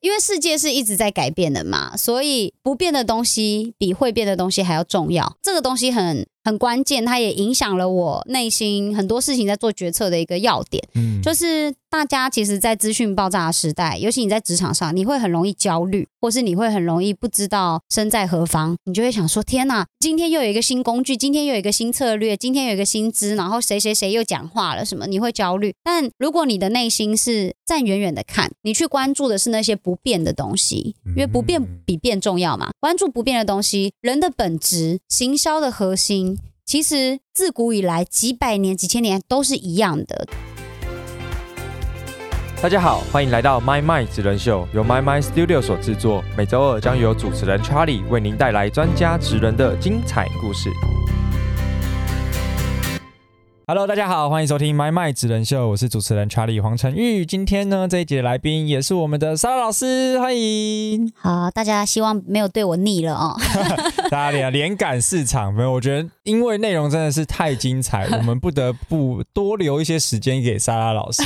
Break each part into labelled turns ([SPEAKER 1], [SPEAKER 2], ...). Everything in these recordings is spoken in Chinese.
[SPEAKER 1] 因为世界是一直在改变的嘛，所以不变的东西比会变的东西还要重要。这个东西很很关键，它也影响了我内心很多事情在做决策的一个要点。
[SPEAKER 2] 嗯，
[SPEAKER 1] 就是大家其实，在资讯爆炸的时代，尤其你在职场上，你会很容易焦虑，或是你会很容易不知道身在何方，你就会想说：天哪，今天又有一个新工具，今天又有一个新策略，今天有一个新知，然后谁谁谁又讲话了什么，你会焦虑。但如果你的内心是站远远的看，你去关注的是那些不变的东西，因为不变比变重要嘛。关注不变的东西，人的本质，行销的核心。其实自古以来，几百年、几千年都是一样的。
[SPEAKER 2] 大家好，欢迎来到 My My 职人秀，由 My My Studio 所制作。每周二将由主持人 Charlie 为您带来专家职人的精彩故事。Hello，大家好，欢迎收听 My My 职人秀，我是主持人 Charlie 黄晨玉。今天呢，这一节来宾也是我们的莎拉老师，欢迎。
[SPEAKER 1] 好，大家希望没有对我腻了哦。
[SPEAKER 2] 大家连连赶市场没有？我觉得因为内容真的是太精彩，我们不得不多留一些时间给莎拉老师。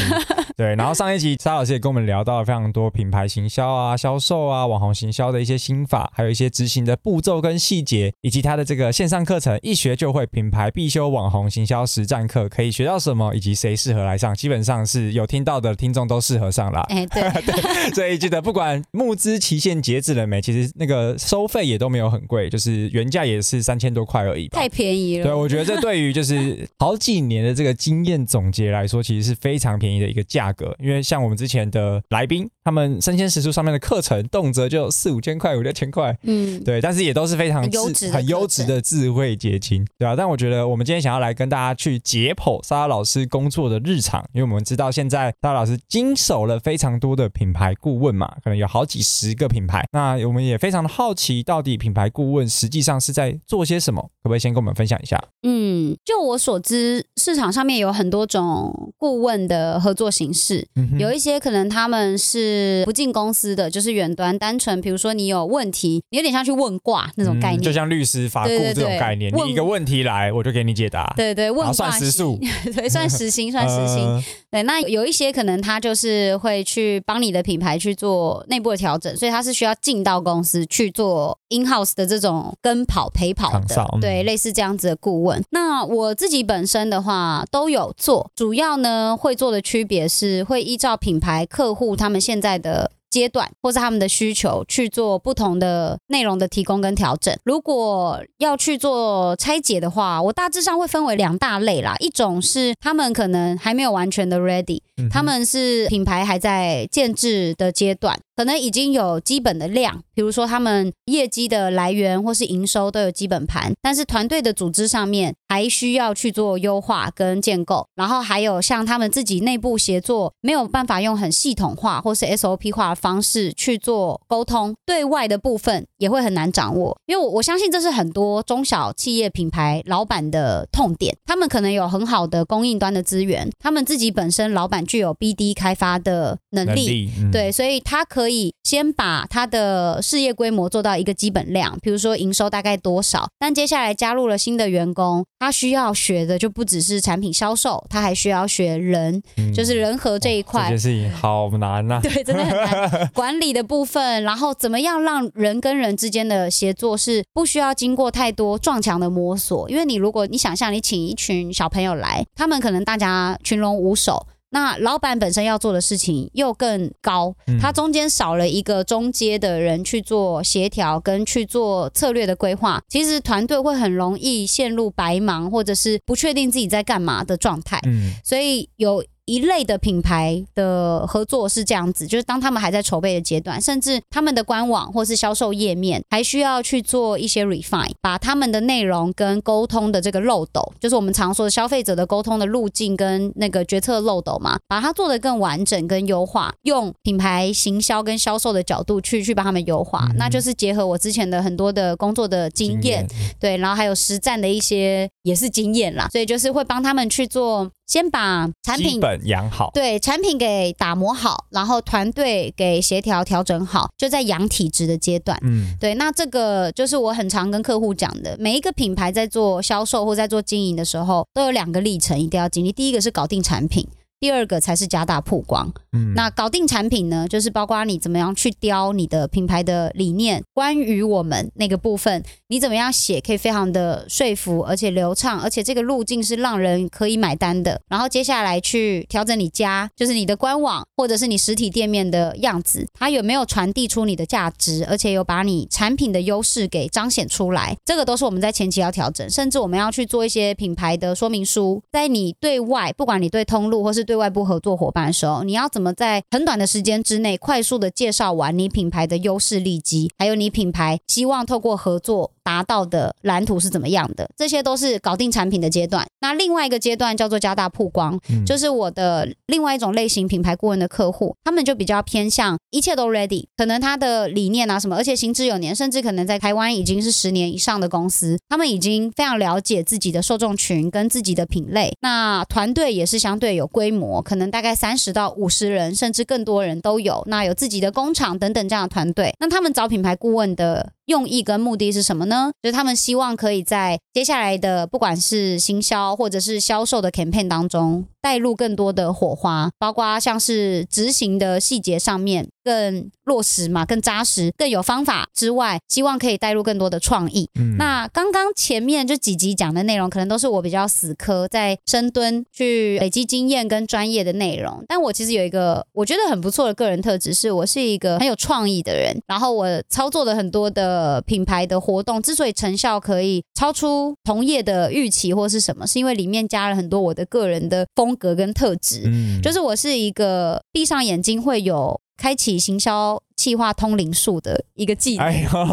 [SPEAKER 2] 对，然后上一集沙老师也跟我们聊到了非常多品牌行销啊、销售啊、网红行销的一些心法，还有一些执行的步骤跟细节，以及他的这个线上课程一学就会品牌必修网红行销实战课可以学到什么，以及谁适合来上，基本上是有听到的听众都适合上啦。
[SPEAKER 1] 哎，对
[SPEAKER 2] 对，所以记得不管募资期限截止了没，其实那个收费也都没有很贵，就是原价也是三千多块而已吧，
[SPEAKER 1] 太便宜了。
[SPEAKER 2] 对，我觉得这对于就是 好几年的这个经验总结来说，其实是非常便宜的一个价格。因为像我们之前的来宾，他们生鲜食宿上面的课程，动辄就四五千块、五六千块，
[SPEAKER 1] 嗯，
[SPEAKER 2] 对，但是也都是非常
[SPEAKER 1] 优质
[SPEAKER 2] 很优质的智慧结晶，对啊。但我觉得我们今天想要来跟大家去解剖莎拉老师工作的日常，因为我们知道现在莎拉老师经手了非常多的品牌顾问嘛，可能有好几十个品牌。那我们也非常的好奇，到底品牌顾问实际上是在做些什么？可不可以先跟我们分享一下？
[SPEAKER 1] 嗯，就我所知，市场上面有很多种顾问的合作形式，
[SPEAKER 2] 嗯
[SPEAKER 1] 有一些可能他们是不进公司的，就是远端，单纯比如说你有问题，你有点像去问卦那种概念，
[SPEAKER 2] 嗯就像律师法顾这种概念，
[SPEAKER 1] 问
[SPEAKER 2] 你一个问题来，我就给你解答，
[SPEAKER 1] 对对，问卦
[SPEAKER 2] 算时数，
[SPEAKER 1] 对，算时薪，算时薪。
[SPEAKER 2] 呃
[SPEAKER 1] 对，那有一些可能他就是会去帮你的品牌去做内部的调整，所以他是需要进到公司去做 in house 的这种跟跑陪跑的。对，类似这样子的顾问。那我自己本身的话都有做，主要呢会做的区别是会依照品牌客户他们现在的。阶段或是他们的需求去做不同的内容的提供跟调整。如果要去做拆解的话，我大致上会分为两大类啦。一种是他们可能还没有完全的 ready，
[SPEAKER 2] 嗯
[SPEAKER 1] 他们是品牌还在建制的阶段，可能已经有基本的量，比如说他们业绩的来源或是营收都有基本盘，但是团队的组织上面还需要去做优化跟建构，然后还有像他们自己内部协作没有办法用很系统化或是 SOP 化的方式去做沟通，对外的部分也会很难掌握，因为我我相信这是很多中小企业品牌老板的痛点，他们可能有很好的供应端的资源，他们自己本身老板具有 BD 开发的能力，
[SPEAKER 2] 能力，嗯。
[SPEAKER 1] 对，所以他可以先把他的事业规模做到一个基本量，比如说营收大概多少。但接下来加入了新的员工，他需要学的就不只是产品销售，他还需要学人，
[SPEAKER 2] 嗯
[SPEAKER 1] 就是人和这一块这
[SPEAKER 2] 件。事情好难呐、
[SPEAKER 1] 对，真的很难管理的部分，然后怎么样让人跟人之间的协作是不需要经过太多撞墙的摸索，因为你如果你想象你请一群小朋友来，他们可能大家群龙无首。那老板本身要做的事情又更高，
[SPEAKER 2] 嗯
[SPEAKER 1] 他中间少了一个中阶的人去做协调跟去做策略的规划，其实团队会很容易陷入白忙或者是不确定自己在干嘛的状态。
[SPEAKER 2] 嗯
[SPEAKER 1] 所以有一类的品牌的合作是这样子，就是当他们还在筹备的阶段，甚至他们的官网或是销售页面还需要去做一些 refine，把他们的内容跟沟通的这个漏斗，就是我们常说的消费者的沟通的路径跟那个决策漏斗嘛，把它做得更完整跟优化，用品牌行销跟销售的角度去去帮他们优化，
[SPEAKER 2] 嗯
[SPEAKER 1] 那就是结合我之前的很多的工作的经验，对，然后还有实战的一些也是经验啦，所以就是会帮他们去做，先把产品
[SPEAKER 2] 本养好，
[SPEAKER 1] 对产品给打磨好，然后团队给协调调整好，就在养体质的阶段。
[SPEAKER 2] 嗯
[SPEAKER 1] 对，那这个就是我很常跟客户讲的，每一个品牌在做销售或在做经营的时候，都有两个历程一定要经历。第一个是搞定产品。第二个才是加大曝光。
[SPEAKER 2] 嗯
[SPEAKER 1] 那搞定产品呢，就是包括你怎么样去雕你的品牌的理念，关于我们那个部分，你怎么样写可以非常的说服，而且流畅，而且这个路径是让人可以买单的。然后接下来去调整你家，就是你的官网或者是你实体店面的样子，它有没有传递出你的价值，而且有把你产品的优势给彰显出来，这个都是我们在前期要调整，甚至我们要去做一些品牌的说明书，在你对外，不管你对通路或是对对外部合作伙伴的时候，你要怎么在很短的时间之内快速的介绍完你品牌的优势利基，还有你品牌希望透过合作达到的蓝图是怎么样的，这些都是搞定产品的阶段。那另外一个阶段叫做加大曝光，
[SPEAKER 2] 嗯
[SPEAKER 1] 就是我的另外一种类型品牌顾问的客户，他们就比较偏向一切都 ready，可能他的理念啊什么，而且行之有年，甚至可能在台湾已经是十年以上的公司，他们已经非常了解自己的受众群跟自己的品类，那团队也是相对有规模，可能大概三十到五十人，甚至更多人都有，那有自己的工厂等等这样的团队，那他们找品牌顾问的用意跟目的是什么呢？就是他们希望可以在接下来的不管是行销或者是销售的 campaign 当中，带入更多的火花，包括像是执行的细节上面更落实嘛，更扎实、更有方法之外，希望可以带入更多的创意。
[SPEAKER 2] 嗯
[SPEAKER 1] 那刚刚前面就几集讲的内容，可能都是我比较死磕在深蹲去累积经验跟专业的内容。但我其实有一个我觉得很不错的个人特质，是我是一个很有创意的人。然后我操作的很多的品牌的活动，之所以成效可以超出同业的预期或是什么，是因为里面加了很多我的个人的风格跟特质。
[SPEAKER 2] 嗯
[SPEAKER 1] 就是我是一个闭上眼睛会有开启行销企划通灵术的一个技能。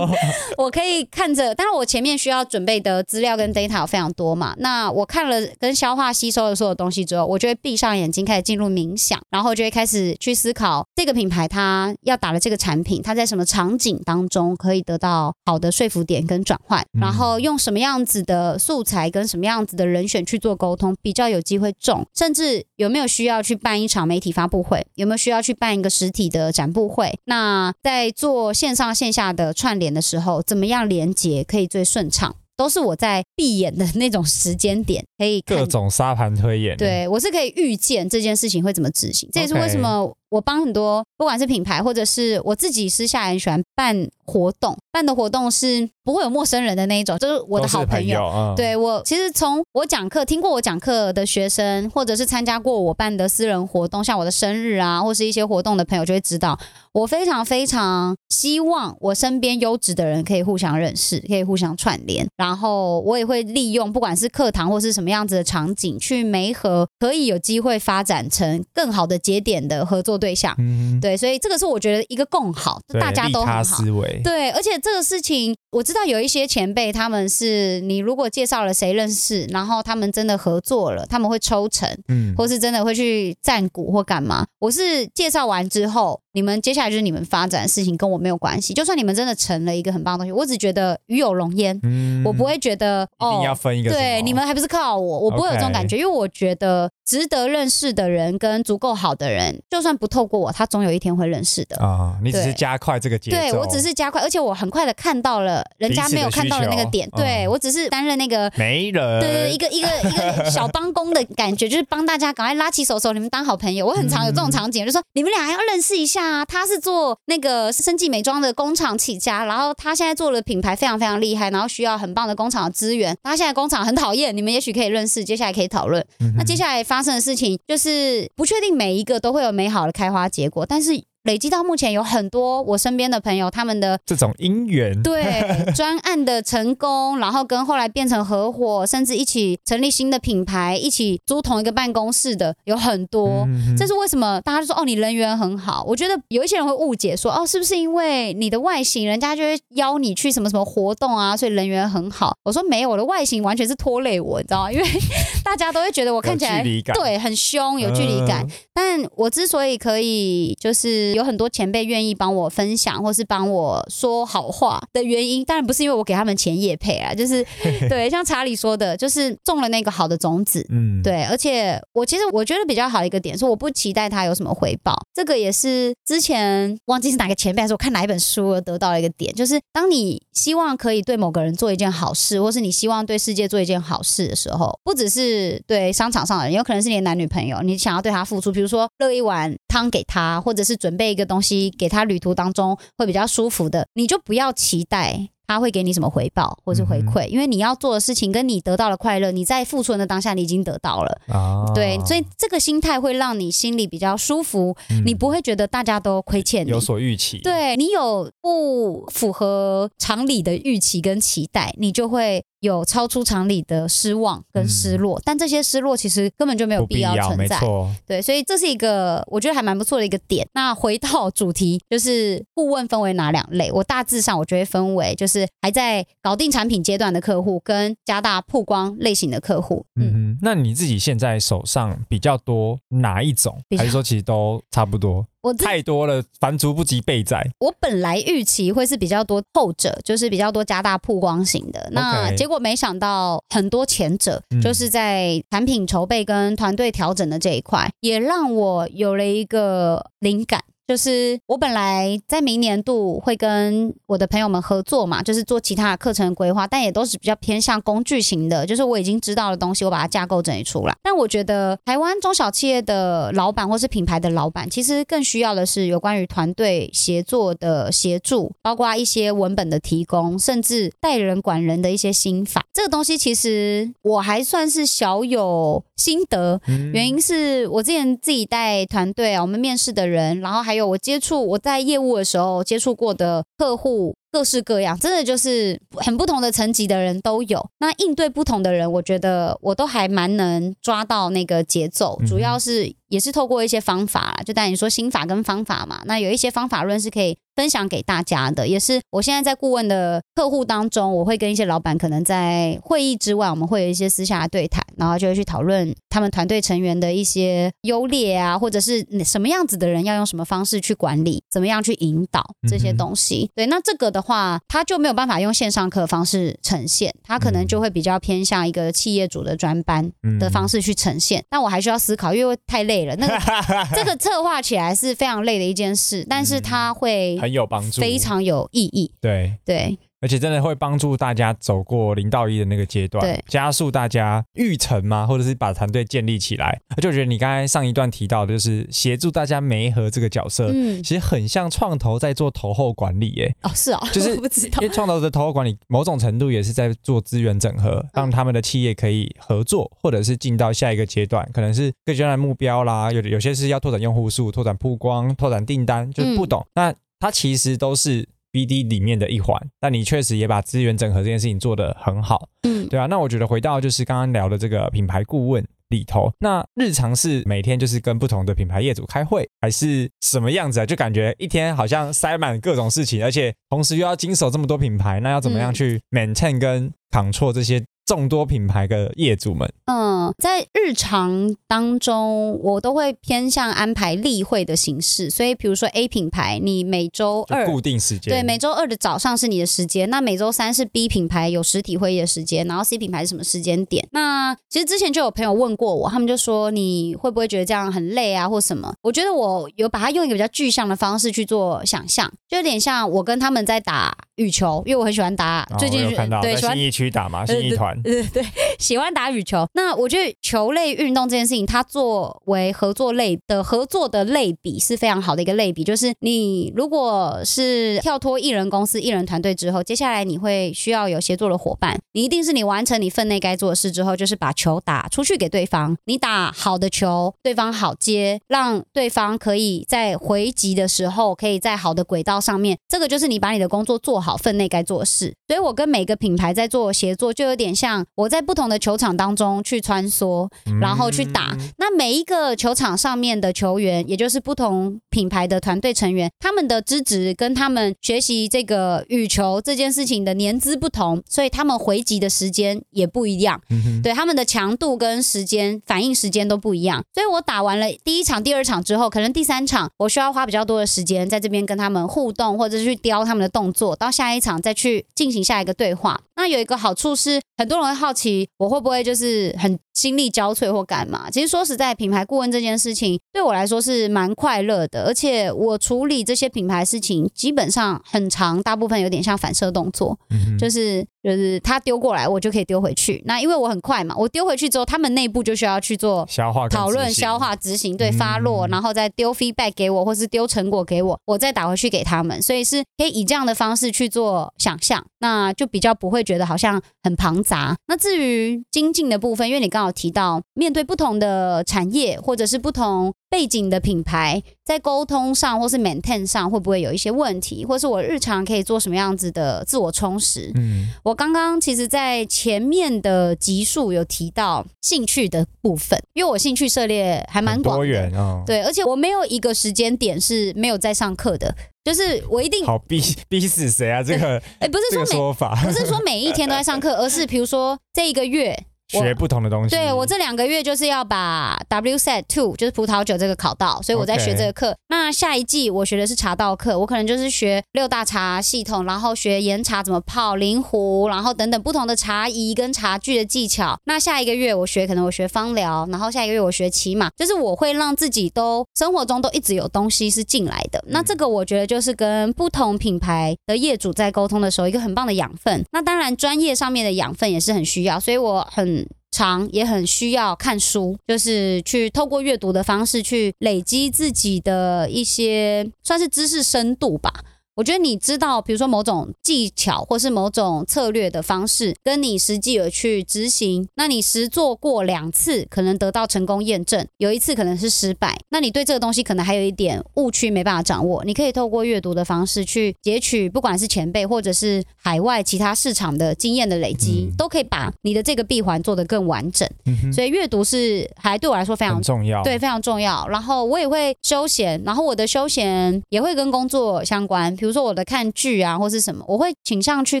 [SPEAKER 1] 我可以看着，但是我前面需要准备的资料跟 data 有非常多嘛。那我看了跟消化吸收的所有东西之后，我就会闭上眼睛开始进入冥想，然后就会开始去思考这个品牌它要打的这个产品，它在什么场景当中可以得到好的说服点跟转换，
[SPEAKER 2] 嗯
[SPEAKER 1] 然后用什么样子的素材跟什么样子的人选去做沟通，比较有机会中，甚至有没有需要去办一场媒体发布会，有没有需要去办一个实体的展布会？那在做线上线下的串联的时候，怎么样连接可以最顺畅？都是我在闭眼的那种时间点可以
[SPEAKER 2] 各种沙盘推演，，
[SPEAKER 1] 对我是可以预见这件事情会怎么执行，这也是为什么我帮很多不管是品牌或者是我自己私下也很喜欢办活动，办的活动是不会有陌生人的那一种，就是我的好
[SPEAKER 2] 朋
[SPEAKER 1] 友。
[SPEAKER 2] 嗯，
[SPEAKER 1] 对我，其实从我讲课、听过我讲课的学生，或者是参加过我办的私人活动，像我的生日啊，或是一些活动的朋友，就会知道，我非常非常希望我身边优质的人可以互相认识，可以互相串联，然后我也会利用不管是课堂或是什么样子的场景，去媒合可以有机会发展成更好的节点的合作对象。
[SPEAKER 2] 嗯，
[SPEAKER 1] 对，所以这个是我觉得一个共好，大家都很好。
[SPEAKER 2] 思维，
[SPEAKER 1] 对，而且这个事情我知道有一些前辈，他们是你如果介绍了谁认识，然后他们真的合作了，他们会抽成，
[SPEAKER 2] 嗯，
[SPEAKER 1] 或是真的会去占股或干嘛。我是介绍完之后，你们接下来就是你们发展的事情，跟我没有关系。就算你们真的成了一个很棒的东西，我只觉得与有荣焉，
[SPEAKER 2] 嗯
[SPEAKER 1] 我不会觉得
[SPEAKER 2] 一定要
[SPEAKER 1] 哦。
[SPEAKER 2] 分一个，
[SPEAKER 1] 对，你们还不是靠我，我不会有这种感觉因为我觉得值得认识的人跟足够好的人，就算不透过我，他总有一天会认识的。
[SPEAKER 2] 啊，你只是加快这个节奏，
[SPEAKER 1] 对我只是加快，而且我很快的看到了人家没有看到的那个点。对我只是担任那个。
[SPEAKER 2] 媒人，
[SPEAKER 1] 对对，一个一个一个 小帮工的感觉，就是帮大家赶快拉起手手，你们当好朋友。我很常有这种场景，就说你们俩要认识一下啊。他是做那个生计美妆的工厂起家，然后他现在做的品牌非常非常厉害，然后需要很棒的工厂的资源。他现在工厂很讨厌，你们也许可以认识，接下来可以讨论。
[SPEAKER 2] 嗯
[SPEAKER 1] 那接下来发生的事情就是不确定每一个都会有美好的开花结果，但是累积到目前有很多我身边的朋友，他们的
[SPEAKER 2] 这种姻缘，
[SPEAKER 1] 对 专案的成功，然后跟后来变成合伙，甚至一起成立新的品牌，一起租同一个办公室的有很多。
[SPEAKER 2] 嗯
[SPEAKER 1] 这是为什么大家就说哦，你人缘很好？我觉得有一些人会误解说哦，是不是因为你的外形，人家就会邀你去什么什么活动啊，所以人缘很好？我说没有，我的外形完全是拖累我，你知道吗？因为 大家都会觉得我看起来对很凶，有距离感。
[SPEAKER 2] 嗯
[SPEAKER 1] 但我之所以可以就是有很多前辈愿意帮我分享，或是帮我说好话的原因，当然不是因为我给他们钱也配啊，就是 对，像查理说的，就是种了那个好的种子。
[SPEAKER 2] 嗯，
[SPEAKER 1] 对，而且我其实我觉得比较好的一个点是，我不期待他有什么回报。这个也是之前忘记是哪个前辈还是我看哪一本书而得到了一个点，就是当你希望可以对某个人做一件好事，或是你希望对世界做一件好事的时候，不只是对商场上的人，有可能是你的男女朋友，你想要对他付出，比如说热一碗汤给他，或者是准备一个东西给他，旅途当中会比较舒服的，你就不要期待。他会给你什么回报或是回
[SPEAKER 2] 嗯
[SPEAKER 1] 馈？因为你要做的事情跟你得到的快乐，你在付出的当下你已经得到了。
[SPEAKER 2] 啊，
[SPEAKER 1] 对，所以这个心态会让你心里比较舒服，
[SPEAKER 2] 嗯
[SPEAKER 1] 你不会觉得大家都亏欠你
[SPEAKER 2] 有。所预期，，
[SPEAKER 1] 对你有不符合常理的预期跟期待，你就会有超出常理的失望跟失落。但这些失落其实根本就没有必
[SPEAKER 2] 要，
[SPEAKER 1] 要存在。对，所以这是一个我觉得还蛮不错的一个点。那回到主题，就是顾问分为哪两类？我大致上我觉得分为就是还在搞定产品阶段的客户，跟加大曝光类型的客户。嗯，
[SPEAKER 2] 嗯哼，那你自己现在手上比较多哪一种？还是说其实都差不多？
[SPEAKER 1] 我
[SPEAKER 2] 太多了，凡足不及备载。
[SPEAKER 1] 我本来预期会是比较多后者，就是比较多加大曝光型的。那结果没想到很多前者，
[SPEAKER 2] 嗯
[SPEAKER 1] 就是在产品筹备跟团队调整的这一块，也让我有了一个灵感。就是我本来在明年度会跟我的朋友们合作嘛，就是做其他的课程规划，但也都是比较偏向工具型的，就是我已经知道的东西，我把它架构整理出来。但我觉得台湾中小企业的老板或是品牌的老板，其实更需要的是有关于团队协作的协助，包括一些文本的提供，甚至带人管人的一些心法。这个东西其实我还算是小有心得，
[SPEAKER 2] 嗯
[SPEAKER 1] 原因是我之前自己带团队啊，我们面试的人，然后还有我接触我在业务的时候接触过的客户，各式各样，真的就是很不同的层级的人都有。那应对不同的人，我觉得我都还蛮能抓到那个节奏，主要是也是透过一些方法啦，就带你说心法跟方法嘛。那有一些方法论是可以分享给大家的，也是我现在在顾问的客户当中，我会跟一些老板可能在会议之外，我们会有一些私下的对谈，然后就会去讨论他们团队成员的一些优劣啊，或者是什么样子的人要用什么方式去管理，怎么样去引导这些东西。对，那这个的话，他就没有办法用线上课的方式呈现，他可能就会比较偏向一个企业主的专班的方式去呈现。但我还需要思考，因为太累了。那个 这个策划起来是非常累的一件事，但是它会
[SPEAKER 2] 很有帮助，
[SPEAKER 1] 非常有意义。
[SPEAKER 2] 对。
[SPEAKER 1] 对，
[SPEAKER 2] 而且真的会帮助大家走过零到一的那个阶段，
[SPEAKER 1] 对
[SPEAKER 2] 加速大家育成嘛，或者是把团队建立起来。而且我觉得你刚才上一段提到的，就是协助大家媒合这个角色，
[SPEAKER 1] 嗯，
[SPEAKER 2] 其实很像创投在做投后管理耶。
[SPEAKER 1] 哦，是哦，
[SPEAKER 2] 就是因为创投的投后管理，某种程度也是在做资源整合，
[SPEAKER 1] 嗯
[SPEAKER 2] 让他们的企业可以合作，或者是进到下一个阶段，可能是各阶段的目标啦，有有些是要拓展用户数、拓展曝光、拓展订单，就是不懂。那它其实都是 BD 里面的一环，但你确实也把资源整合这件事情做得很好，
[SPEAKER 1] 嗯，
[SPEAKER 2] 对啊。那我觉得回到就是刚刚聊的这个品牌顾问。里头，那日常是每天就是跟不同的品牌业主开会，还是什么样子啊？就感觉一天好像塞满各种事情，而且同时又要经手这么多品牌，那要怎么样
[SPEAKER 1] 嗯
[SPEAKER 2] 去 maintain 跟 control 这些众多品牌的业主们？
[SPEAKER 1] 嗯，在日常当中，我都会偏向安排例会的形式。所以，比如说 A 品牌，你每周二
[SPEAKER 2] 固定时间，
[SPEAKER 1] 对每周二的早上是你的时间，那每周三是 B 品牌有实体会议的时间，然后 C 品牌是什么时间点？那其实之前就有朋友问过我，他们就说你会不会觉得这样很累啊，或什么？我觉得我有把它用一个比较具象的方式去做想象，就有点像我跟他们在打羽球，因为我很喜欢打，
[SPEAKER 2] 哦
[SPEAKER 1] 最近
[SPEAKER 2] 看到
[SPEAKER 1] 对喜欢
[SPEAKER 2] 在信义区打嘛，
[SPEAKER 1] 对
[SPEAKER 2] 信义团，
[SPEAKER 1] 对对对，喜欢打羽球。那我觉得球类运动这件事情，它作为合作类的合作的类比是非常好的一个类比。就是你如果是跳脱艺人公司、艺人团队之后，接下来你会需要有协作的伙伴。你一定是你完成你分内该做的事之后，就是把球打出去给对方。你打好的球，对方好接，让对方可以在回击的时候，可以在好的轨道上面。这个就是你把你的工作做好，分内该做的事。所以我跟每个品牌在做协作，就有点像。我在不同的球场当中去穿梭，然后去打。
[SPEAKER 2] 嗯
[SPEAKER 1] 那每一个球场上面的球员，也就是不同品牌的团队成员，他们的资质跟他们学习这个羽球这件事情的年资不同，所以他们回击的时间也不一样。
[SPEAKER 2] 嗯
[SPEAKER 1] 对他们的强度跟时间反应时间都不一样，所以我打完了第一场、第二场之后，可能第三场我需要花比较多的时间在这边跟他们互动，或者是去雕他们的动作，到下一场再去进行下一个对话。那有一个好处是，很多人会好奇我会不会就是很心力交瘁或干嘛。其实说实在，品牌顾问这件事情对我来说是蛮快乐的，而且我处理这些品牌事情基本上很长，大部分有点像反射动作。
[SPEAKER 2] 嗯
[SPEAKER 1] 就是就是他丢过来，我就可以丢回去。那因为我很快嘛，我丢回去之后，他们内部就需要去做
[SPEAKER 2] 消化
[SPEAKER 1] 讨论、消化、执行，对
[SPEAKER 2] 嗯
[SPEAKER 1] 发落，然后再丢 feedback 给我，或是丢成果给我，我再打回去给他们。所以是可以以这样的方式去做想象，那就比较不会觉得好像很庞杂。那至于精进的部分，因为你刚好提到面对不同的产业或者是不同背景的品牌，在沟通上或是 maintain 上会不会有一些问题，或是我日常可以做什么样子的自我充实？
[SPEAKER 2] 嗯
[SPEAKER 1] 我刚刚其实，在前面的集数有提到兴趣的部分，因为我兴趣涉猎还蛮
[SPEAKER 2] 很多元哦，
[SPEAKER 1] 对，而且我没有一个时间点是没有在上课的，就是我一定，
[SPEAKER 2] 好逼逼死谁啊？这个
[SPEAKER 1] 哎，不是
[SPEAKER 2] 这个
[SPEAKER 1] 说每
[SPEAKER 2] 说法，
[SPEAKER 1] 不是说每一天都在上课，而是比如说这一个月。我
[SPEAKER 2] 学不同的东西。
[SPEAKER 1] 对我这两个月就是要把 WSET Two 就是葡萄酒这个考到，所以我在学这个课。那下一季我学的是茶道课，我可能就是学六大茶系统，然后学岩茶怎么泡、灵壶，然后等等不同的茶仪跟茶具的技巧。那下一个月我学可能我学芳疗，然后下一个月我学骑马，就是我会让自己都生活中都一直有东西是进来的。那这个我觉得就是跟不同品牌的业主在沟通的时候一个很棒的养分。那当然专业上面的养分也是很需要，所以我很长也很需要看书，就是去透过阅读的方式去累积自己的一些算是知识深度吧。我觉得你知道，比如说某种技巧或是某种策略的方式，跟你实际有去执行，那你实做过两次，可能得到成功验证，有一次可能是失败，那你对这个东西可能还有一点误区没办法掌握，你可以透过阅读的方式去截取，不管是前辈或者是海外其他市场的经验的累积，
[SPEAKER 2] 嗯
[SPEAKER 1] 都可以把你的这个闭环做得更完整。
[SPEAKER 2] 嗯
[SPEAKER 1] 所以阅读是还对我来说非常
[SPEAKER 2] 重要。
[SPEAKER 1] 对，非常重要。然后我也会休闲，然后我的休闲也会跟工作相关，比如说我的看剧啊，或是什么，我会倾向去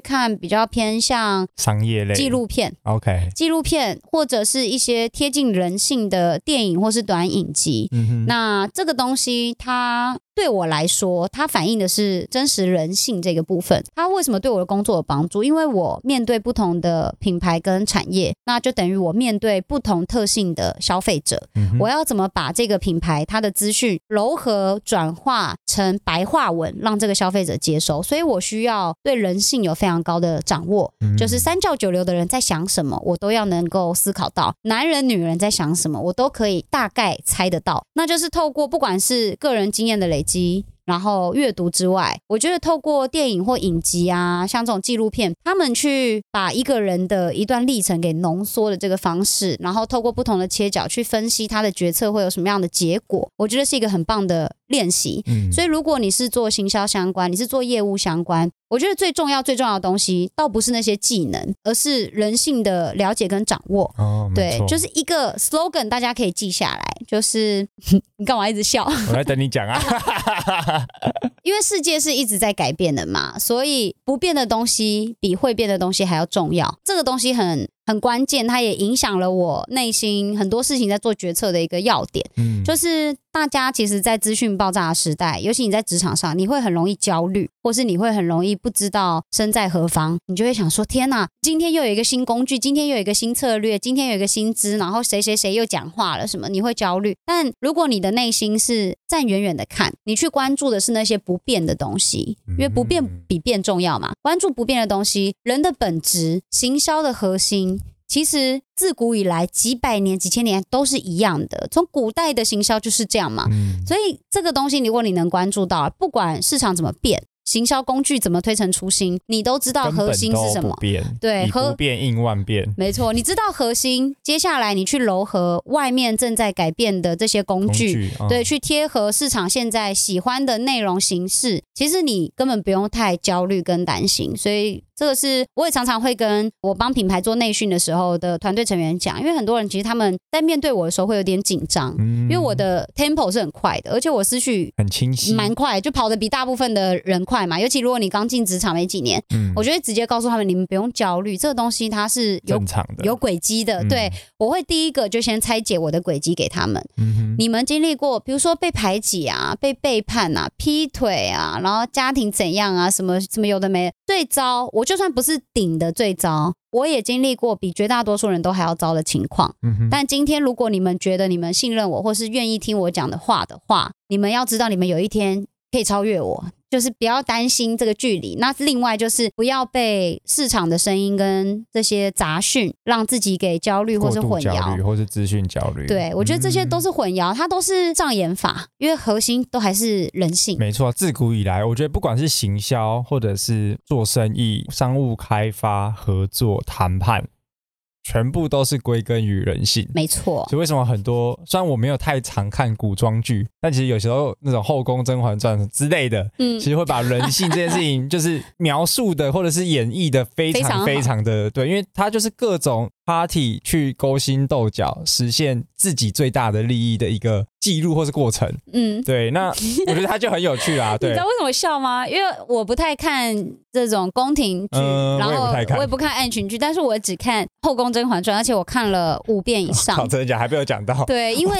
[SPEAKER 1] 看比较偏向
[SPEAKER 2] 商业类
[SPEAKER 1] 纪录片。
[SPEAKER 2] OK，
[SPEAKER 1] 纪录片或者是一些贴近人性的电影或是短影集，
[SPEAKER 2] 嗯哼，
[SPEAKER 1] 那这个东西它对我来说，它反映的是真实人性这个部分。它为什么对我的工作有帮助？因为我面对不同的品牌跟产业，那就等于我面对不同特性的消费者。
[SPEAKER 2] 嗯
[SPEAKER 1] 我要怎么把这个品牌它的资讯柔和转化成白话文，让这个消费者接收？所以我需要对人性有非常高的掌握。
[SPEAKER 2] 嗯
[SPEAKER 1] 就是三教九流的人在想什么，我都要能够思考到；男人、女人在想什么，我都可以大概猜得到。那就是透过不管是个人经验的累积。然后阅读之外，我觉得透过电影或影集啊，像这种纪录片，他们去把一个人的一段历程给浓缩的这个方式，然后透过不同的切角去分析他的决策会有什么样的结果，我觉得是一个很棒的练习。
[SPEAKER 2] 嗯
[SPEAKER 1] 所以，如果你是做行销相关，你是做业务相关，我觉得最重要、最重要的东西，倒不是那些技能，而是人性的了解跟掌握。
[SPEAKER 2] 哦，
[SPEAKER 1] 对，就是一个 slogan，大家可以记下来。就是你干嘛一直笑？
[SPEAKER 2] 我在等你讲啊。
[SPEAKER 1] 因为世界是一直在改变的嘛，所以不变的东西比会变的东西还要重要。这个东西很很关键，它也影响了我内心很多事情在做决策的一个要点。
[SPEAKER 2] 嗯，
[SPEAKER 1] 就是大家其实，在资讯爆炸的时代，尤其你在职场上，你会很容易焦虑，或是你会很容易不知道身在何方，你就会想说：天哪，今天又有一个新工具，今天又有一个新策略，今天有一个新知，然后谁谁谁又讲话了什么，你会焦虑。但如果你的内心是站远远的看，你去关注的是那些不变的东西，因为不变
[SPEAKER 2] 嗯
[SPEAKER 1] 比变重要嘛。关注不变的东西，人的本质，行销的核心。其实自古以来几百年、几千年都是一样的，从古代的行销就是这样嘛。
[SPEAKER 2] 嗯
[SPEAKER 1] 所以这个东西，如果你能关注到，不管市场怎么变，行销工具怎么推陈出新，你都知道核心是什么。
[SPEAKER 2] 不变，以
[SPEAKER 1] 对核
[SPEAKER 2] 不变应万变。
[SPEAKER 1] 没错，你知道核心，接下来你去糅合外面正在改变的这些工
[SPEAKER 2] 工
[SPEAKER 1] 具，
[SPEAKER 2] 具嗯
[SPEAKER 1] 对，去贴合市场现在喜欢的内容形式，其实你根本不用太焦虑跟担心。所以这个是我也常常会跟我帮品牌做内训的时候的团队成员讲，因为很多人其实他们在面对我的时候会有点紧张，
[SPEAKER 2] 嗯
[SPEAKER 1] 因为我的 tempo 是很快的，而且我思绪
[SPEAKER 2] 很清晰，
[SPEAKER 1] 蛮快，就跑得比大部分的人快嘛。尤其如果你刚进职场没几年，
[SPEAKER 2] 嗯
[SPEAKER 1] 我就会直接告诉他们，你们不用焦虑，这个东西它是有
[SPEAKER 2] 正常的，
[SPEAKER 1] 有轨迹的。
[SPEAKER 2] 嗯
[SPEAKER 1] 对，我会第一个就先拆解我的轨迹给他们。
[SPEAKER 2] 嗯哼，
[SPEAKER 1] 你们经历过，比如说被排挤啊、被背叛啊、劈腿啊，然后家庭怎样啊，什么什么有的没的，最糟。我就算不是顶的最糟，我也经历过比绝大多数人都还要糟的情况。
[SPEAKER 2] 嗯，
[SPEAKER 1] 但今天如果你们觉得你们信任我，或是愿意听我讲的话的话，你们要知道，你们有一天可以超越我。就是不要担心这个距离，那另外就是不要被市场的声音跟这些杂讯让自己给焦虑或是混淆
[SPEAKER 2] 焦。或是资讯焦虑，
[SPEAKER 1] 对，我觉得这些都
[SPEAKER 2] 嗯
[SPEAKER 1] 是混淆，它都是障眼法，因为核心都还是人性。
[SPEAKER 2] 没错，自古以来，我觉得不管是行销，或者是做生意、商务开发、合作、谈判，全部都是归根于人性。
[SPEAKER 1] 没错，
[SPEAKER 2] 所以为什么很多虽然我没有太常看古装剧，但其实有时候那种《后宫甄嬛传》之类的，
[SPEAKER 1] 嗯。
[SPEAKER 2] 其，实会把人性这件事情就是描述的或者是演绎的非
[SPEAKER 1] 常
[SPEAKER 2] 非常的对，因为它就是各种 party 去勾心斗角，实现自己最大的利益的一个记录或是过程。
[SPEAKER 1] 嗯。
[SPEAKER 2] 对，那 我觉得它就很有趣啦。
[SPEAKER 1] 你知道，为什么笑吗？因为我不太看这种宫廷剧，
[SPEAKER 2] 嗯
[SPEAKER 1] 然后
[SPEAKER 2] 我也不太看
[SPEAKER 1] 爱情剧，但是我只看《后宫甄嬛传》，而且我看了五遍以
[SPEAKER 2] 好，
[SPEAKER 1] 上。
[SPEAKER 2] 真的假的？还没有讲到。
[SPEAKER 1] 对，因为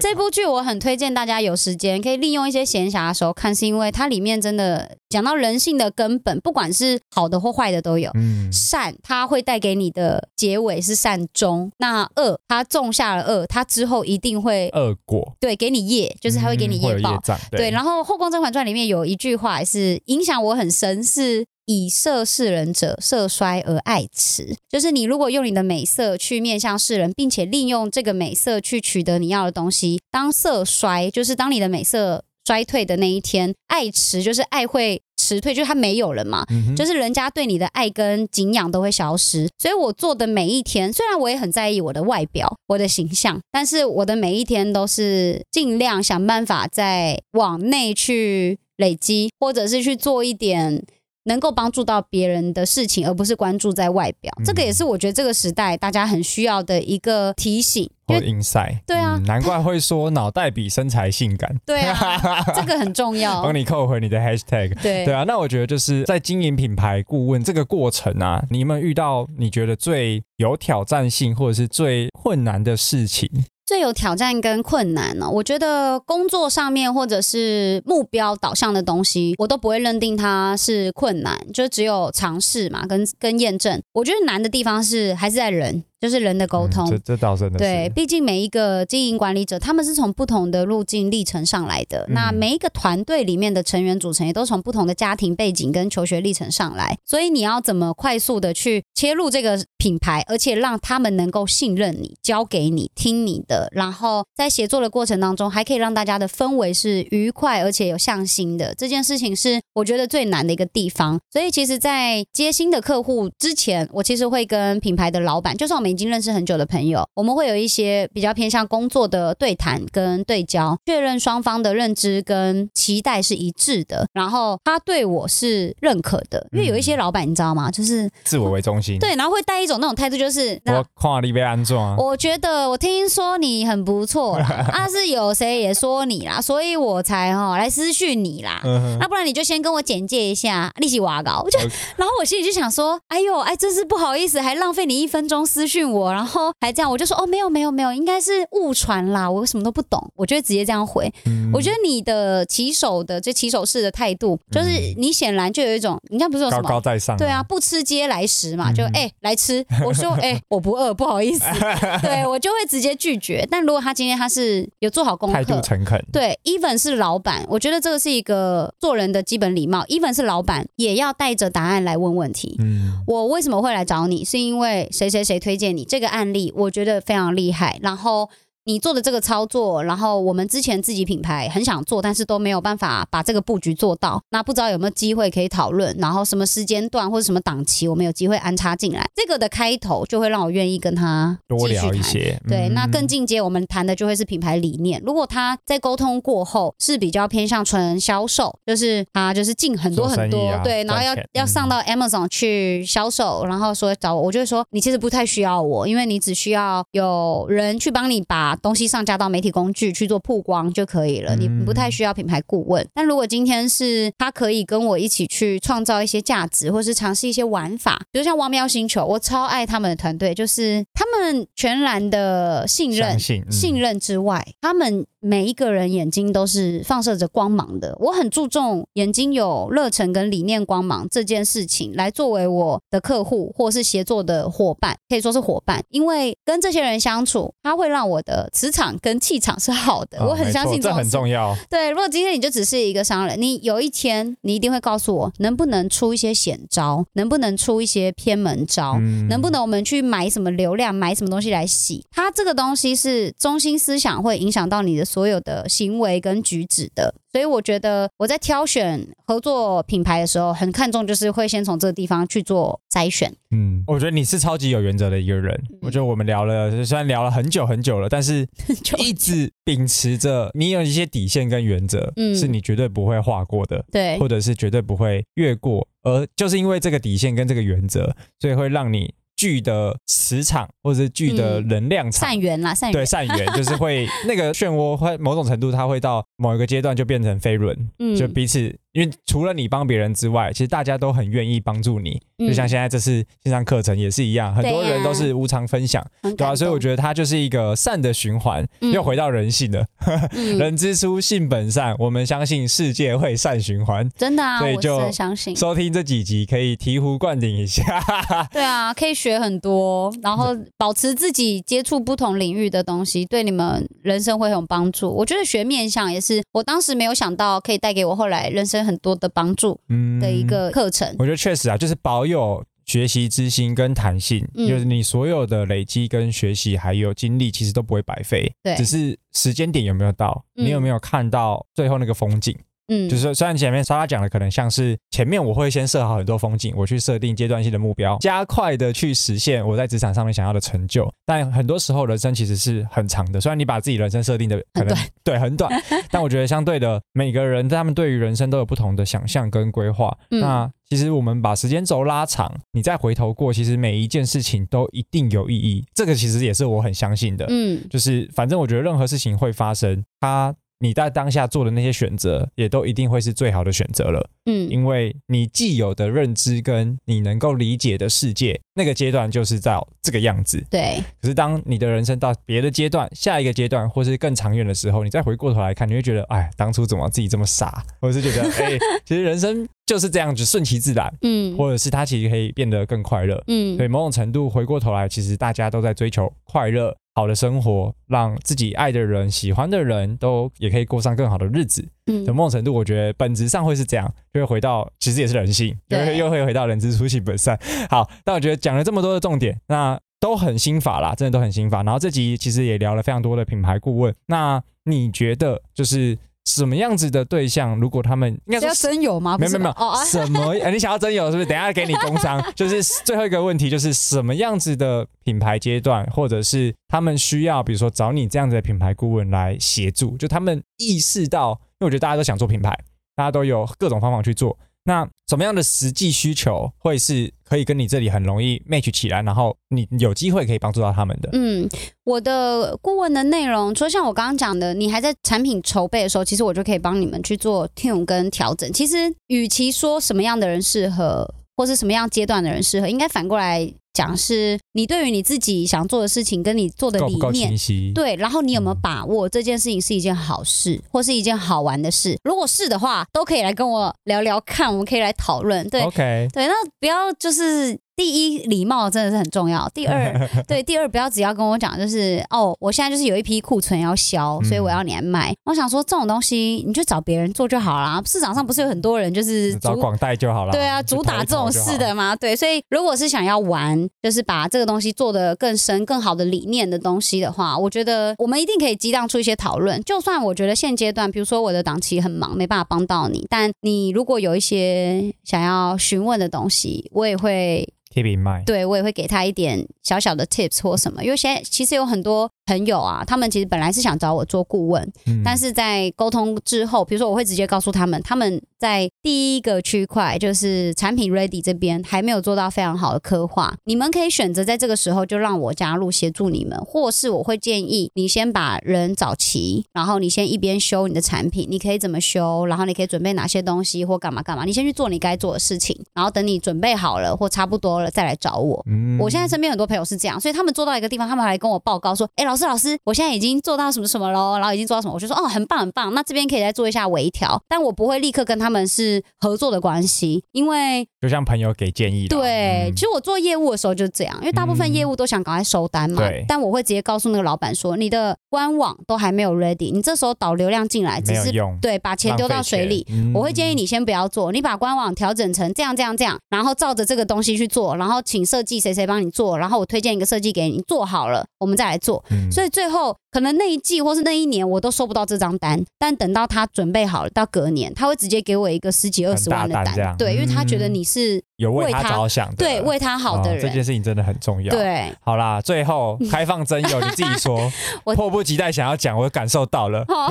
[SPEAKER 1] 这部剧我很推荐大家有时间可以利用一些闲暇的时候看，是因为它里面真的讲到人性的根本，不管是好的或坏的都有。
[SPEAKER 2] 嗯
[SPEAKER 1] 善，它会带给你的结尾是善终；那恶，他种下了恶，他之后一定会
[SPEAKER 2] 恶果，
[SPEAKER 1] 对给你业，就是他会给你业报。对，然后《后宫甄嬛传》里面有一句话也是影响我很深，是以色示人者，色衰而爱弛。就是你如果用你的美色去面向世人，并且利用这个美色去取得你要的东西，当色衰，就是当你的美色衰退的那一天，爱弛就是爱会迟退，就是它没有了嘛。
[SPEAKER 2] 嗯
[SPEAKER 1] 就是人家对你的爱跟敬仰都会消失，所以我做的每一天，虽然我也很在意我的外表、我的形象，但是我的每一天都是尽量想办法在往内去累积，或者是去做一点。能够帮助到别人的事情，而不是关注在外表，
[SPEAKER 2] 嗯
[SPEAKER 1] 这个也是我觉得这个时代大家很需要的一个提醒。因
[SPEAKER 2] 或
[SPEAKER 1] 为
[SPEAKER 2] inside，
[SPEAKER 1] 对啊
[SPEAKER 2] 嗯难怪会说脑袋比身材性感。
[SPEAKER 1] 对啊，这个很重要
[SPEAKER 2] 帮。你扣回你的 hashtag。
[SPEAKER 1] 对
[SPEAKER 2] 对啊，那我觉得就是在经营品牌顾问这个过程啊，你有没有遇到你觉得最有挑战性或者是最困难的事情？
[SPEAKER 1] 最有挑战跟困难呢、我觉得工作上面或者是目标导向的东西，我都不会认定它是困难，就只有尝试嘛，跟跟验证。我觉得难的地方是还是在人，就是人的沟通。
[SPEAKER 2] 嗯这这倒真的是
[SPEAKER 1] 对，毕竟每一个经营管理者，他们是从不同的路径历程上来的。
[SPEAKER 2] 嗯
[SPEAKER 1] 那每一个团队里面的成员组成，也都从不同的家庭背景跟求学历程上来。所以你要怎么快速的去切入这个品牌，而且让他们能够信任你，交给你，听你的，然后在协作的过程当中，还可以让大家的氛围是愉快而且有向心的。这件事情是我觉得最难的一个地方。所以其实，在接新的客户之前，我其实会跟品牌的老板，就算我们已经认识很久的朋友，我们会有一些比较偏向工作的对谈跟对焦，确认双方的认知跟期待是一致的，然后他对我是认可的。因为有一些老板，你知道吗？就是
[SPEAKER 2] 自我为中心。，
[SPEAKER 1] 对，然后会带一种那种态度，就是
[SPEAKER 2] 我看你被安装啊。
[SPEAKER 1] 我觉得我听说你很不错啦，啊是有谁也说你啦，所以我才哈、来私讯你啦。那不然你就先跟我简介一下利息瓦稿，我就然后我心里就想说，哎呦，哎，真是不好意思，还浪费你一分钟私讯我，然后还这样，我就说哦，没有没有没有，应该是误传啦，我什么都不懂，我就会直接这样回。
[SPEAKER 2] 嗯
[SPEAKER 1] 我觉得你的骑手的这骑手式的态度，就是你显然就有一种，你看不是有什
[SPEAKER 2] 高
[SPEAKER 1] 么
[SPEAKER 2] 高在上。
[SPEAKER 1] 对啊，，不吃嗟来食嘛，就
[SPEAKER 2] 嗯
[SPEAKER 1] 哎、来吃。我说哎、我不饿，不好意思，对我就会直接拒绝。但如果他今天他是有做好功
[SPEAKER 2] 态度
[SPEAKER 1] 课。
[SPEAKER 2] 诚恳。
[SPEAKER 1] 对，even 是老板，我觉得这个是一个做人的基本礼貌。even 是老板，也要带着答案来问问题。
[SPEAKER 2] 嗯，
[SPEAKER 1] 我为什么会来找你？是因为谁谁谁推荐你这个案例，我觉得非常厉害。然后你做的这个操作，然后我们之前自己品牌很想做，但是都没有办法把这个布局做到，那不知道有没有机会可以讨论，然后什么时间段或者什么档期，我们有机会安插进来，这个的开头就会让我愿意跟他
[SPEAKER 2] 多。聊一些。
[SPEAKER 1] 对，
[SPEAKER 2] 嗯
[SPEAKER 1] 那更进阶，我们谈的就会是品牌理念。如果他在沟通过后是比较偏向纯销售，就是他就是进很多很多，
[SPEAKER 2] 啊
[SPEAKER 1] 对，然后要要上到 Amazon 去销售，然后说找我，我就会说你其实不太需要我，因为你只需要有人去帮你把东西上架到媒体工具去做曝光就可以了，你
[SPEAKER 2] 嗯
[SPEAKER 1] 不太需要品牌顾问。但如果今天是他可以跟我一起去创造一些价值，或是尝试一些玩法，比如像汪喵星球，我超爱他们的团队，就是他们全然的信任
[SPEAKER 2] 信
[SPEAKER 1] 任之外，他们每一个人眼睛都是放射着光芒的。我很注重眼睛有热忱跟理念光芒这件事情，来作为我的客户或是协作的伙伴，可以说是伙伴，因为跟这些人相处，他会让我的磁场跟气场是好的。
[SPEAKER 2] 哦
[SPEAKER 1] 我很相信
[SPEAKER 2] 这很重要。
[SPEAKER 1] 对，如果今天你就只是一个商人，你有一天你一定会告诉我，能不能出一些险招，能不能出一些偏门招，
[SPEAKER 2] 嗯
[SPEAKER 1] 能不能我们去买什么流量，买什么东西来洗？他这个东西是中心思想会影响到你的所有的行为跟举止的。所以我觉得我在挑选合作品牌的时候，很看重就是会先从这个地方去做筛选。
[SPEAKER 2] 嗯，我觉得你是超级有原则的一个人。
[SPEAKER 1] 嗯
[SPEAKER 2] 我觉得我们聊了，虽然聊了很久很久了，但是
[SPEAKER 1] 就
[SPEAKER 2] 一直秉持着你有一些底线跟原则，
[SPEAKER 1] 嗯
[SPEAKER 2] 是你绝对不会划过的，
[SPEAKER 1] 对
[SPEAKER 2] 或者是绝对不会越过。而就是因为这个底线跟这个原则，所以会让你聚的磁场或者是聚的
[SPEAKER 1] 嗯
[SPEAKER 2] 能量场。
[SPEAKER 1] 善缘啦，善
[SPEAKER 2] 对。善缘 就是会那个漩涡会某种程度，它会到某一个阶段就变成飞轮，
[SPEAKER 1] 嗯
[SPEAKER 2] 就彼此，因为除了你帮别人之外，其实大家都很愿意帮助你。
[SPEAKER 1] 嗯
[SPEAKER 2] 就像现在这次线上课程也是一样，很多人都是无偿分享，对啊，所以我觉得它就是一个善的循环，
[SPEAKER 1] 嗯
[SPEAKER 2] 又回到人性了。
[SPEAKER 1] 嗯
[SPEAKER 2] 人之初性本善，我们相信世界会善循环。
[SPEAKER 1] 真的啊，我
[SPEAKER 2] 所以就
[SPEAKER 1] 真的相信。
[SPEAKER 2] 收听这几集可以醍醐灌顶一下。
[SPEAKER 1] 对啊，可以学很多，然后保持自己接触不同领域的东西，对你们人生会很有帮助。我觉得学面相也是我当时没有想到可以带给我后来人生很多的帮助
[SPEAKER 2] 嗯
[SPEAKER 1] 的一个课程。
[SPEAKER 2] 我觉得确实啊，就是保有学习之心跟弹性，
[SPEAKER 1] 嗯
[SPEAKER 2] 就是你所有的累积跟学习还有精力，其实都不会白费。
[SPEAKER 1] 对
[SPEAKER 2] 只是时间点有没有到，
[SPEAKER 1] 嗯
[SPEAKER 2] 你有没有看到最后那个风景？
[SPEAKER 1] 嗯，
[SPEAKER 2] 就是说虽然前面莎拉讲的可能像是前面我会先设好很多风景，我去设定阶段性的目标，加快的去实现我在职场上面想要的成就。但很多时候人生其实是很长的，虽然你把自己人生设定的可能对很短，但我觉得相对的每个人他们对于人生都有不同的想象跟规划。
[SPEAKER 1] 嗯
[SPEAKER 2] 那其实我们把时间轴拉长，你再回头过，其实每一件事情都一定有意义。这个其实也是我很相信的。
[SPEAKER 1] 嗯
[SPEAKER 2] 就是反正我觉得任何事情会发生，它你在当下做的那些选择，也都一定会是最好的选择了，
[SPEAKER 1] 嗯。
[SPEAKER 2] 因为你既有的认知跟你能够理解的世界，那个阶段就是在这个样子。
[SPEAKER 1] 对，
[SPEAKER 2] 可是当你的人生到别的阶段、下一个阶段，或是更长远的时候，你再回过头来看，你会觉得，哎，当初怎么自己这么傻，或者是觉得，哎，其实人生就是这样子，顺其自然，
[SPEAKER 1] 嗯。
[SPEAKER 2] 或者是它其实可以变得更快乐。
[SPEAKER 1] 嗯。
[SPEAKER 2] 所以某种程度回过头来，其实大家都在追求快乐、好的生活，让自己爱的人、喜欢的人都也可以过上更好的日子。
[SPEAKER 1] 嗯
[SPEAKER 2] 的某种程度，我觉得本质上会是这样，就会回到其实也是人性，又
[SPEAKER 1] 对
[SPEAKER 2] 会又会回到人之初性本善。好，但我觉得讲了这么多的重点，那都很心法啦，真的都很心法。然后这集其实也聊了非常多的品牌顾问，那你觉得就是什么样子的对象，如果他们应该说
[SPEAKER 1] 真有吗？
[SPEAKER 2] 没有没有没有，什么？欸，你想要真有是不是？等一下给你工商。就是最后一个问题，就是什么样子的品牌阶段，或者是他们需要，比如说找你这样子的品牌顾问来协助，就他们意识到，因为我觉得大家都想做品牌，大家都有各种方法去做。那什么样的实际需求会是可以跟你这里很容易 match 起来，然后你有机会可以帮助到他们的？
[SPEAKER 1] 嗯，我的顾问的内容，除了像我刚刚讲的，你还在产品筹备的时候，其实我就可以帮你们去做 tune 跟调整。其实，与其说什么样的人适合，或是什么样阶段的人适合，应该反过来讲，是你对于你自己想做的事情跟你做的理念？对，然后你有没有
[SPEAKER 2] 嗯
[SPEAKER 1] 把握这件事情是一件好事，或是一件好玩的事？如果是的话，都可以来跟我聊聊看，我们可以来讨论。对。
[SPEAKER 2] ，OK，
[SPEAKER 1] 对，那不要就是第一礼貌真的是很重要。第二，对，第二不要只要跟我讲，就是哦，我现在就是有一批库存要销，所以我要你来卖。我想说这种东西你就找别人做就好啦。市场上不是有很多人就是主
[SPEAKER 2] 找广代就好了。
[SPEAKER 1] 对啊，主打这种事的嘛。对，所以如果是想要玩，就是把这个东西做得更深、更好的理念的东西的话，我觉得我们一定可以激荡出一些讨论。就算我觉得现阶段，比如说我的档期很忙，没办法帮到你，但你如果有一些想要询问的东西，我也会
[SPEAKER 2] 贴饼卖。
[SPEAKER 1] 对我也会给他一点小小的 tips 或什么，因为现在其实有很多朋友啊，他们其实本来是想找我做顾问，
[SPEAKER 2] 嗯
[SPEAKER 1] 但是在沟通之后，比如说我会直接告诉他们，他们在第一个区块就是产品 ready 这边还没有做到非常好的刻画，你们可以选择在这个时候就让我加入协助你们，或是我会建议你先把人找齐，然后你先一边修你的产品，你可以怎么修，然后你可以准备哪些东西或干嘛干嘛，你先去做你该做的事情，然后等你准备好了或差不多了再来找我。
[SPEAKER 2] 嗯
[SPEAKER 1] 我现在身边很多朋友是这样，所以他们做到一个地方，他们还来跟我报告说：“哎，老师，老师，我现在已经做到什么什么喽，然后已经做到什么。”我就说：“哦，很棒，很棒。那这边可以再做一下微调，但我不会立刻跟他们是合作的关系，因为
[SPEAKER 2] 就像朋友给建议的。
[SPEAKER 1] 对，
[SPEAKER 2] 嗯
[SPEAKER 1] 其实我做业务的时候就是这样，因为大部分业务都想赶快收单嘛。
[SPEAKER 2] 对
[SPEAKER 1] 但我会直接告诉那个老板说：“你的官网都还没有 ready，你这时候导流量进来只是
[SPEAKER 2] 用，
[SPEAKER 1] 对把钱丢到水里。”
[SPEAKER 2] 嗯
[SPEAKER 1] 我会建议你先不要做，你把官网调整成这样这样这样，然后照着这个东西去做，然后请设计谁谁帮你做，然后我推荐一个设计给你，做好了我们再来做。
[SPEAKER 2] 嗯。
[SPEAKER 1] 所以最后可能那一季或是那一年我都收不到这张单，但等到他准备好了，到隔年他会直接给我一个十几二十万的
[SPEAKER 2] 单。
[SPEAKER 1] 对，因为他觉得
[SPEAKER 2] 嗯
[SPEAKER 1] 你是
[SPEAKER 2] 有为他着想的，
[SPEAKER 1] 对为他好的
[SPEAKER 2] 哦这件。事情真的很重要。，
[SPEAKER 1] 对，
[SPEAKER 2] 好啦，最后开放真友，你自己说。
[SPEAKER 1] 我，
[SPEAKER 2] 迫不及待想要讲，我感受到了，
[SPEAKER 1] 哦，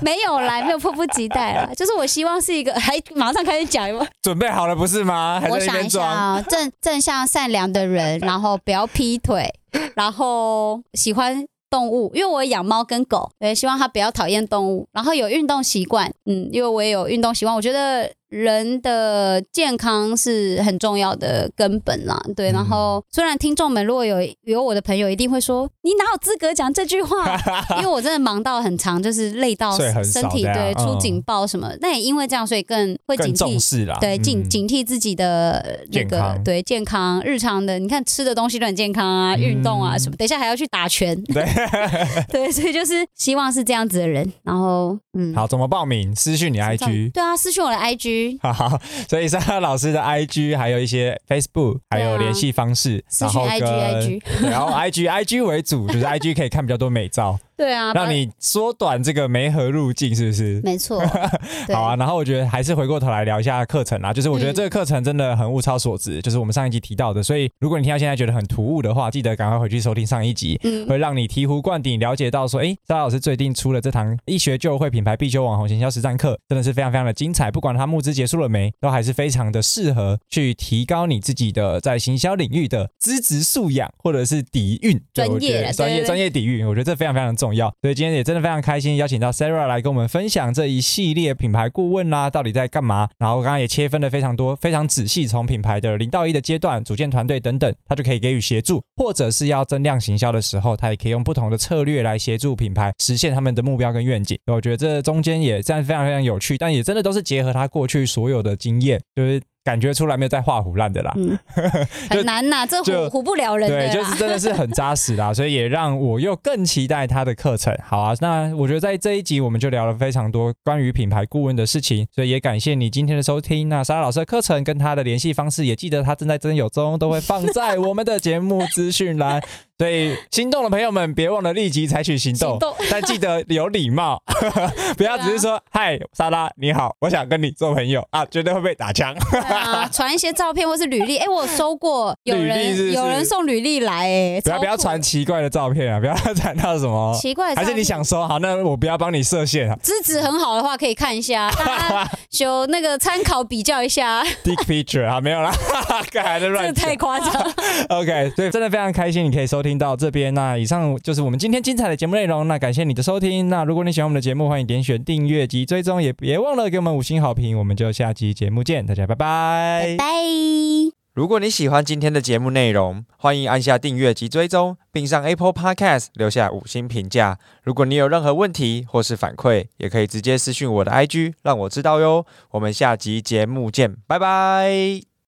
[SPEAKER 1] 没有啦，没有迫不及待啦，就是我希望是一个，还马上开始讲
[SPEAKER 2] 准备好了不是吗？还在
[SPEAKER 1] 我想一下正正向善良的人，然后不要劈腿，然后喜欢动物，因为我养猫跟狗，也，希望它不要讨厌动物，然后有运动习惯，嗯，因为我也有运动习惯，我觉得人的健康是很重要的根本啦，对。然后虽然听众们如果有有我的朋友一定会说，你哪有资格讲这句话？因为我真的忙到很长，就是累到 身体对出警报什么，那也因为这样，所以更会警惕对，警
[SPEAKER 2] 嗯
[SPEAKER 1] 警惕自己的呃那个对健康日常的，你看吃的东西都很健康啊，运动啊
[SPEAKER 2] 嗯
[SPEAKER 1] 什么，等一下还要去打拳，
[SPEAKER 2] 对，
[SPEAKER 1] 对，所以就是希望是这样子的人，然后嗯，
[SPEAKER 2] 好，怎么报名？私讯你 IG。
[SPEAKER 1] 对啊，私讯我的 IG，
[SPEAKER 2] 好好，所以莎莎老师的 IG 还有一些 Facebook，还有联系方式，然后跟
[SPEAKER 1] IG
[SPEAKER 2] 然后 IG IG 为主，就是 IG 可以看比较多美照，
[SPEAKER 1] 对啊，
[SPEAKER 2] 让你缩短这个媒合路径，是不是？
[SPEAKER 1] 没错，
[SPEAKER 2] 好啊，，然后我觉得还是回过头来聊一下课程啊，就是我觉得
[SPEAKER 1] 嗯。
[SPEAKER 2] 这个课程真的很物超所值，就是我们上一集提到的，所以如果你听到现在觉得很突兀的话，记得赶快回去收听上一集，
[SPEAKER 1] 嗯，
[SPEAKER 2] 会让你醍醐灌顶，了解到说，哎，赵老师最近出了这堂一学就会品牌必修网红行销实战课，真的是非常非常的精彩，不管他募资结束了没，都还是非常的适合去提高你自己的在行销领域的资质素养或者是底蕴，对
[SPEAKER 1] 专业
[SPEAKER 2] 专业专业底蕴，我觉得这非常非常重重要。所以今天也真的非常开心，邀请到 Sarah 来跟我们分享这一系列品牌顾问啦、到底在干嘛，然后刚刚也切分了非常多、非常仔细，从品牌的零到一的阶段、组建团队等等，他就可以给予协助，或者是要增量行销的时候，他也可以用不同的策略来协助品牌实现他们的目标跟愿景。我觉得这中间也这样非常非常有趣，但也真的都是结合他过去所有的经验，就是感觉出来没有在画虎烂的啦。
[SPEAKER 1] 嗯，
[SPEAKER 2] 就
[SPEAKER 1] 很难呐，这
[SPEAKER 2] 就
[SPEAKER 1] 唬唬不了人的
[SPEAKER 2] 对，就是真的是很扎实啦，所以也让我又更期待他的课程。好啊，那我觉得在这一集我们就聊了非常多关于品牌顾问的事情，所以也感谢你今天的收听。那莎拉老师的课程跟他的联系方式，也记得他正在真有中，都会放在我们的节目资讯栏。所以心动的朋友们，别忘了立即采取行动，但记得有礼貌，不要只是说“嗨，莎拉你好，我想跟你做朋友”啊，绝对会被打枪。
[SPEAKER 1] 对啊，传一些照片或是履历，哎，我有收过有人有人送履历来，哎，
[SPEAKER 2] 不要不要传奇怪的照片啊，不要传到什么
[SPEAKER 1] 奇怪
[SPEAKER 2] 还是你想说好，那我不要帮你设限啊。
[SPEAKER 1] 资质很好的话，可以看一下，大家就那个参考比较一下
[SPEAKER 2] ，，dick picture 啊，没有啦，刚才在
[SPEAKER 1] 这太。夸张。
[SPEAKER 2] OK，所以真的非常开心，你可以收听到这边。那以上就是我们今天精彩的节目内容。那感谢你的收听。那如果你喜欢我们的节目，欢迎点选订阅及追踪，也别忘了给我们五星好评。我们就下期节目见，大家拜拜。
[SPEAKER 1] 拜。
[SPEAKER 3] 如果你喜欢今天的节目内容，欢迎按下订阅及追踪，并上 Apple Podcast 留下五星评价。如果你有任何问题或是反馈，也可以直接私讯我的 IG，让我知道哟。我们下集节目见，拜拜。